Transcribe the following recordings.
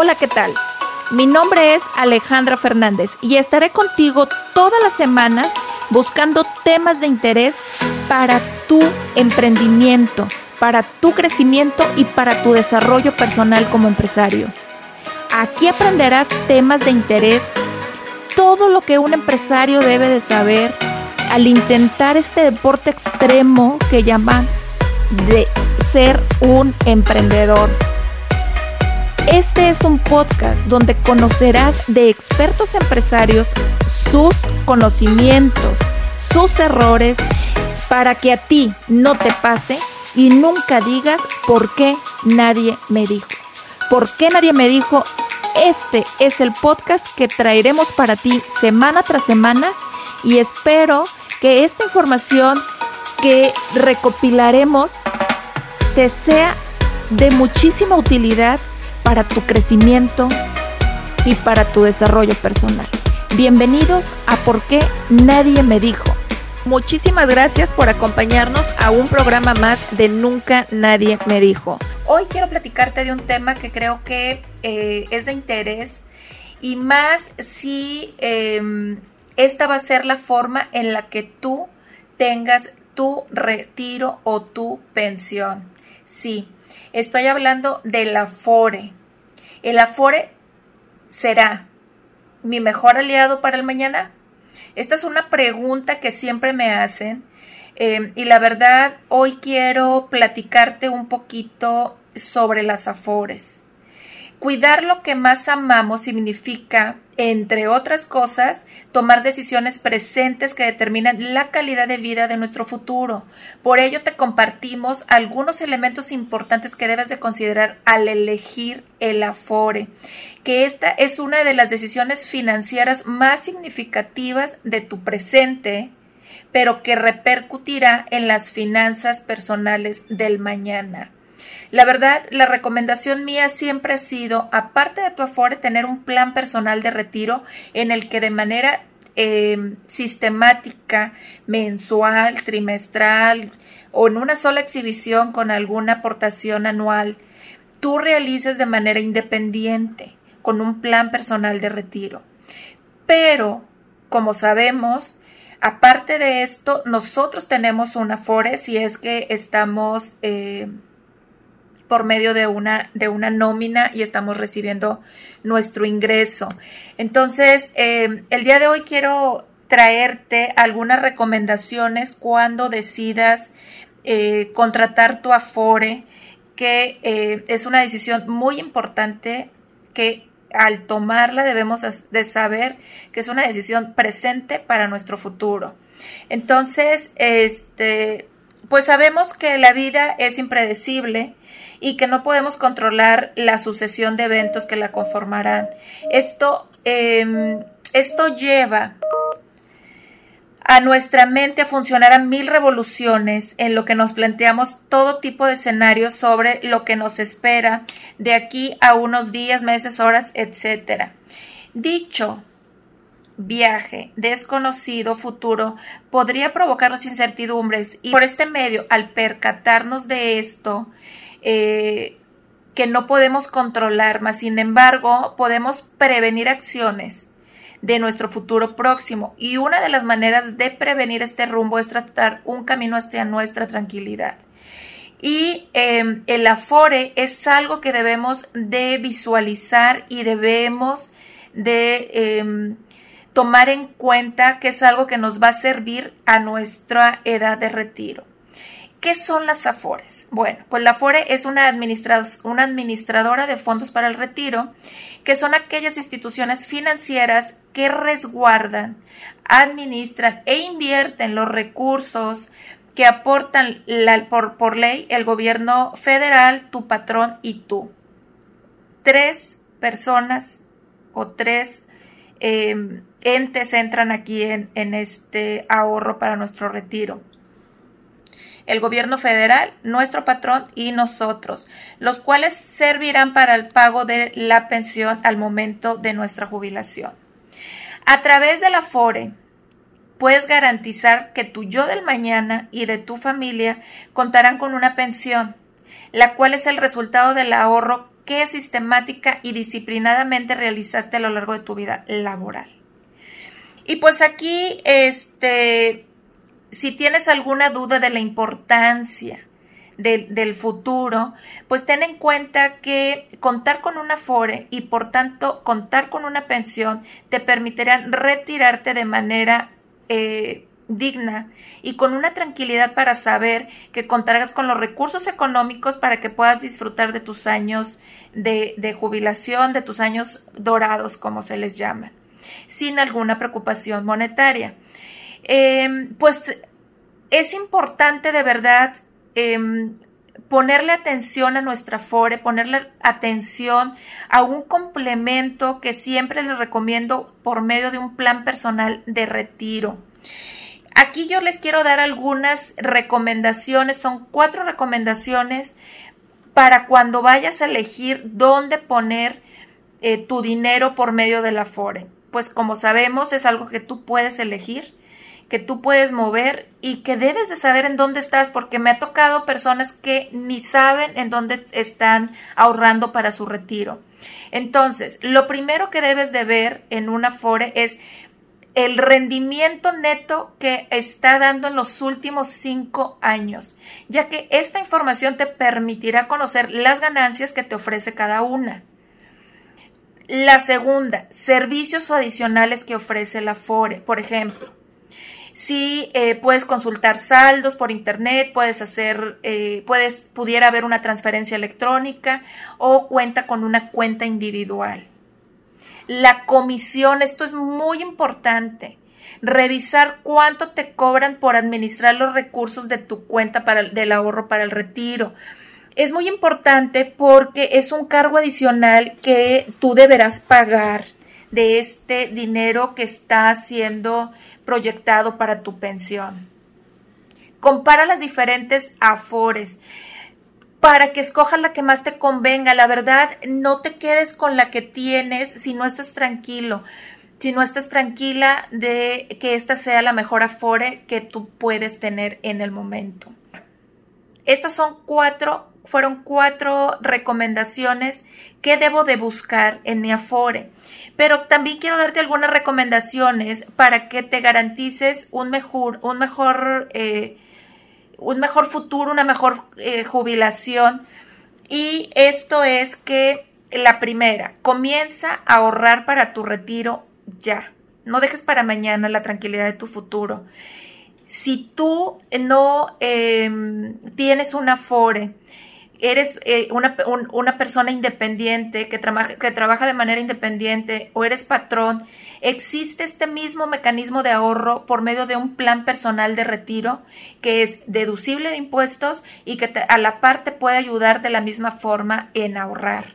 Hola, ¿qué tal? Mi nombre es Alejandra Fernández y estaré contigo todas las semanas buscando temas de interés para tu emprendimiento, para tu crecimiento y para tu desarrollo personal como empresario. Aquí aprenderás temas de interés, todo lo que un empresario debe de saber al intentar este deporte extremo que llaman de ser un emprendedor. Este es un podcast donde conocerás de expertos empresarios sus conocimientos, sus errores, para que a ti no te pase y nunca digas por qué nadie me dijo. ¿Por qué nadie me dijo? Este es el podcast que traeremos para ti semana tras semana y espero que esta información que recopilaremos te sea de muchísima utilidad para tu crecimiento y para tu desarrollo personal. Bienvenidos a Por qué Nadie Me Dijo. Muchísimas gracias por acompañarnos a un programa más de Nunca Nadie Me Dijo. Hoy quiero platicarte de un tema que creo que eh, es de interés y más si em, esta va a ser la forma en la que tú tengas tu retiro o tu pensión. Sí, estoy hablando del Afore. ¿El Afore será mi mejor aliado para el mañana? Esta es una pregunta que siempre me hacen eh, y la verdad hoy quiero platicarte un poquito sobre las Afores. Cuidar lo que más amamos significa, entre otras cosas, tomar decisiones presentes que determinan la calidad de vida de nuestro futuro. Por ello te compartimos algunos elementos importantes que debes de considerar al elegir el Afore, que esta es una de las decisiones financieras más significativas de tu presente, pero que repercutirá en las finanzas personales del mañana. La verdad, la recomendación mía siempre ha sido, aparte de tu Afore, tener un plan personal de retiro en el que de manera em, sistemática, mensual, trimestral o en una sola exhibición con alguna aportación anual, tú realices de manera independiente, con un plan personal de retiro. Pero, como sabemos, aparte de esto, nosotros tenemos un Afore si es que estamos eh, por medio de una, de una nómina y estamos recibiendo nuestro ingreso. Entonces, eh, el día de hoy quiero traerte algunas recomendaciones cuando decidas eh, contratar tu Afore, que eh, es una decisión muy importante que al tomarla debemos de saber que es una decisión presente para nuestro futuro. Entonces, este, pues sabemos que la vida es impredecible y que no podemos controlar la sucesión de eventos que la conformarán. Esto, em, esto lleva a nuestra mente a funcionar a mil revoluciones en lo que nos planteamos todo tipo de escenarios sobre lo que nos espera de aquí a unos días, meses, horas, etc. Dicho viaje desconocido futuro podría provocarnos incertidumbres y por este medio, al percatarnos de esto, eh, que no podemos controlar, mas sin embargo podemos prevenir acciones de nuestro futuro próximo y una de las maneras de prevenir este rumbo es tratar un camino hacia nuestra tranquilidad. Y em, el afore es algo que debemos de visualizar y debemos de em, tomar en cuenta que es algo que nos va a servir a nuestra edad de retiro. ¿Qué son las AFORES? Bueno, pues la AFORE es una, una administradora de fondos para el retiro, que son aquellas instituciones financieras que resguardan, administran e invierten los recursos que aportan por, por ley el gobierno federal, tu patrón y tú. Tres personas o tres eh, entes entran aquí en, en este ahorro para nuestro retiro el gobierno federal, nuestro patrón y nosotros, los cuales servirán para el pago de la pensión al momento de nuestra jubilación. A través de la FORE, puedes garantizar que tu yo del mañana y de tu familia contarán con una pensión, la cual es el resultado del ahorro qué sistemática y disciplinadamente realizaste a lo largo de tu vida laboral. Y pues aquí, este, si tienes alguna duda de la importancia del futuro, pues ten en cuenta que contar con una FORE y por tanto contar con una pensión te permitirán retirarte de manera eh, digna y con una tranquilidad para saber que contarás con los recursos económicos para que puedas disfrutar de tus años de, jubilación, de tus años dorados, como se les llama, sin alguna preocupación monetaria. Em, pues es importante de verdad em, ponerle atención a nuestra FORE, ponerle atención a un complemento que siempre les recomiendo por medio de un plan personal de retiro. Aquí yo les quiero dar algunas recomendaciones, son cuatro recomendaciones para cuando vayas a elegir dónde poner eh, tu dinero por medio de la FORE. Pues como sabemos es algo que tú puedes elegir, que tú puedes mover y que debes de saber en dónde estás, porque me ha tocado personas que ni saben en dónde están ahorrando para su retiro. Entonces, lo primero que debes de ver en una FORE es el rendimiento neto que está dando en los últimos cinco años, ya que esta información te permitirá conocer las ganancias que te ofrece cada una. La segunda, servicios adicionales que ofrece la FORE. Por ejemplo, si eh, puedes consultar saldos por internet, puedes hacer, eh, puedes, pudiera haber una transferencia electrónica o cuenta con una cuenta individual. La comisión, esto es muy importante. Revisar cuánto te cobran por administrar los recursos de tu cuenta para, del ahorro para el retiro. Es muy importante porque es un cargo adicional que tú deberás pagar de este dinero que está siendo proyectado para tu pensión. Compara las diferentes afores para que escojas la que más te convenga. La verdad, no te quedes con la que tienes si no estás tranquilo, si no estás tranquila de que esta sea la mejor afore que tú puedes tener en el momento. Estas son cuatro, fueron cuatro recomendaciones que debo de buscar en mi afore. Pero también quiero darte algunas recomendaciones para que te garantices un mejor, un mejor eh, un mejor futuro, una mejor eh, jubilación. Y esto es que la primera, comienza a ahorrar para tu retiro ya. No dejes para mañana la tranquilidad de tu futuro. Si tú no em, tienes un afore, eres eh, una, una, persona independiente que, trabaja, que trabaja de manera independiente o eres patrón, existe este mismo mecanismo de ahorro por medio de un plan personal de retiro que es deducible de impuestos y que a la parte puede ayudar de la misma forma en ahorrar.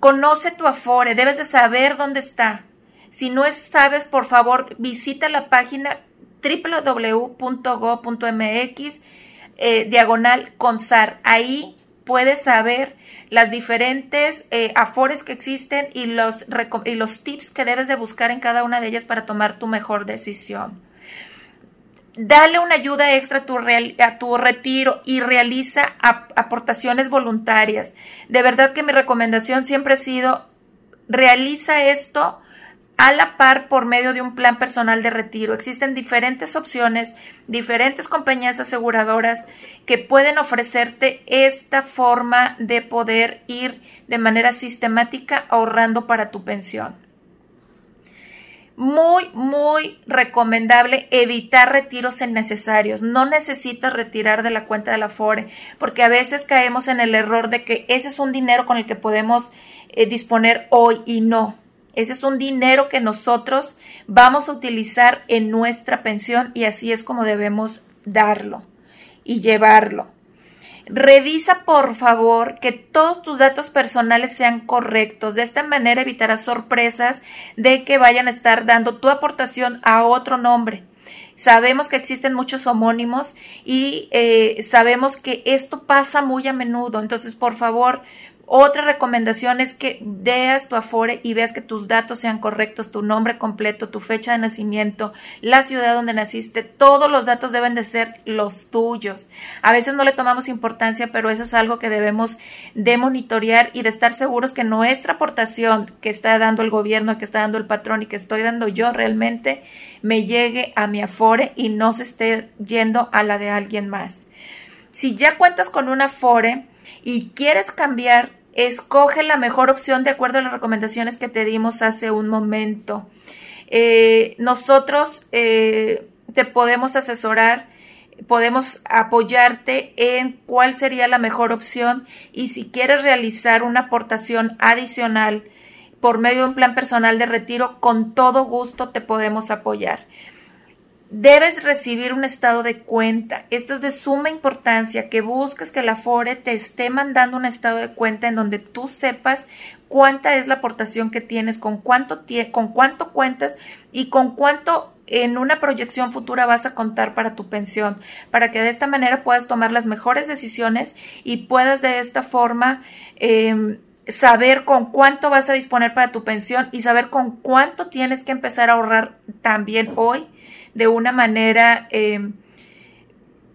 Conoce tu Afore, debes de saber dónde está. Si no sabes, por favor, visita la página www.go.mx eh, diagonal consar. Ahí puedes saber las diferentes eh, afores que existen y los, y los tips que debes de buscar en cada una de ellas para tomar tu mejor decisión. Dale una ayuda extra a tu, a tu retiro y realiza aportaciones voluntarias. De verdad que mi recomendación siempre ha sido, realiza esto a la par por medio de un plan personal de retiro. Existen diferentes opciones, diferentes compañías aseguradoras que pueden ofrecerte esta forma de poder ir de manera sistemática ahorrando para tu pensión. Muy, muy recomendable evitar retiros innecesarios. No necesitas retirar de la cuenta de la FORE, porque a veces caemos en el error de que ese es un dinero con el que podemos eh, disponer hoy y no ese es un dinero que nosotros vamos a utilizar en nuestra pensión y así es como debemos darlo y llevarlo. Revisa por favor que todos tus datos personales sean correctos. De esta manera evitarás sorpresas de que vayan a estar dando tu aportación a otro nombre. Sabemos que existen muchos homónimos y eh, sabemos que esto pasa muy a menudo. Entonces, por favor, Otra recomendación es que veas tu Afore y veas que tus datos sean correctos, tu nombre completo, tu fecha de nacimiento, la ciudad donde naciste, todos los datos deben de ser los tuyos. A veces no le tomamos importancia, pero eso es algo que debemos de monitorear y de estar seguros que nuestra aportación que está dando el gobierno, que está dando el patrón y que estoy dando yo realmente me llegue a mi Afore y no se esté yendo a la de alguien más. Si ya cuentas con una Afore, y quieres cambiar, escoge la mejor opción de acuerdo a las recomendaciones que te dimos hace un momento. Eh, nosotros eh, te podemos asesorar, podemos apoyarte en cuál sería la mejor opción y si quieres realizar una aportación adicional por medio de un plan personal de retiro, con todo gusto te podemos apoyar. Debes recibir un estado de cuenta. Esto es de suma importancia, que busques que la FORE te esté mandando un estado de cuenta en donde tú sepas cuánta es la aportación que tienes, con cuánto, con cuánto cuentas y con cuánto en una proyección futura vas a contar para tu pensión, para que de esta manera puedas tomar las mejores decisiones y puedas de esta forma em, saber con cuánto vas a disponer para tu pensión y saber con cuánto tienes que empezar a ahorrar también hoy de una manera eh,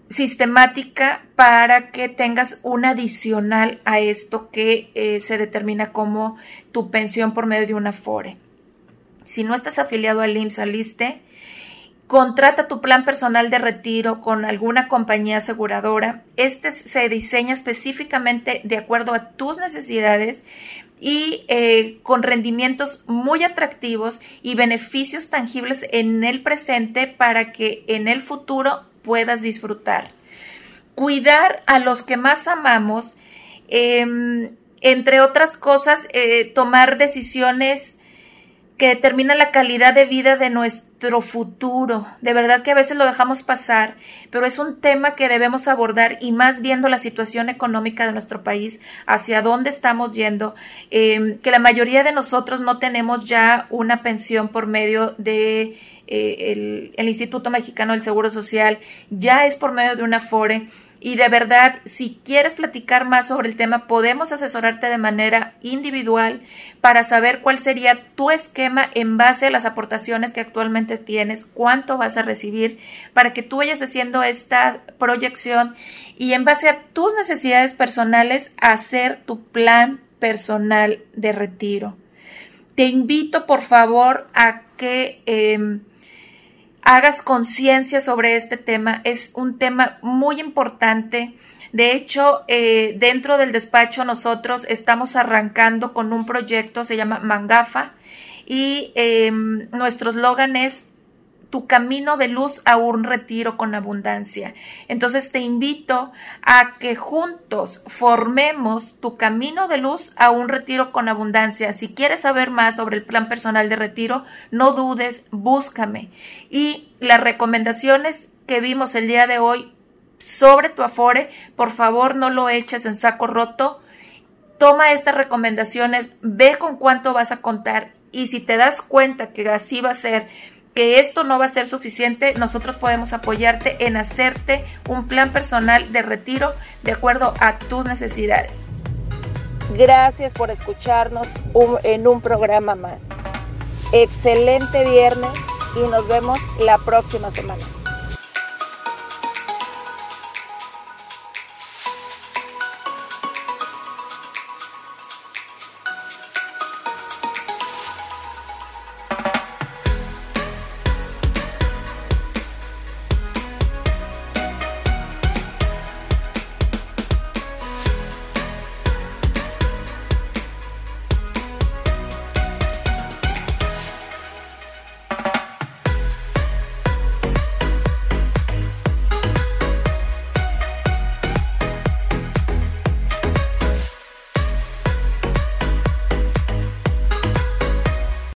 sistemática para que tengas un adicional a esto que eh, se determina como tu pensión por medio de una FORE. Si no estás afiliado al IMSS, aliste, contrata tu plan personal de retiro con alguna compañía aseguradora. Este se diseña específicamente de acuerdo a tus necesidades y eh, con rendimientos muy atractivos y beneficios tangibles en el presente para que en el futuro puedas disfrutar. Cuidar a los que más amamos, em, entre otras cosas, eh, tomar decisiones que determinan la calidad de vida de nuestro futuro. De verdad que a veces lo dejamos pasar, pero es un tema que debemos abordar y más viendo la situación económica de nuestro país, hacia dónde estamos yendo, em, que la mayoría de nosotros no tenemos ya una pensión por medio de eh, Instituto Mexicano del Seguro Social, ya es por medio de una FORE y de verdad, si quieres platicar más sobre el tema, podemos asesorarte de manera individual para saber cuál sería tu esquema en base a las aportaciones que actualmente tienes, cuánto vas a recibir, para que tú vayas haciendo esta proyección y en base a tus necesidades personales hacer tu plan personal de retiro. Te invito, por favor, a que... Em, hagas conciencia sobre este tema. Es un tema muy importante. De hecho, eh, dentro del despacho nosotros estamos arrancando con un proyecto, se llama Mangafa, y em, nuestro eslogan es tu camino de luz a un retiro con abundancia. Entonces te invito a que juntos formemos tu camino de luz a un retiro con abundancia. Si quieres saber más sobre el plan personal de retiro, no dudes, búscame. Y las recomendaciones que vimos el día de hoy sobre tu afore, por favor no lo eches en saco roto. Toma estas recomendaciones, ve con cuánto vas a contar y si te das cuenta que así va a ser, que esto no va a ser suficiente, nosotros podemos apoyarte en hacerte un plan personal de retiro de acuerdo a tus necesidades. Gracias por escucharnos en un programa más. Excelente viernes y nos vemos la próxima semana.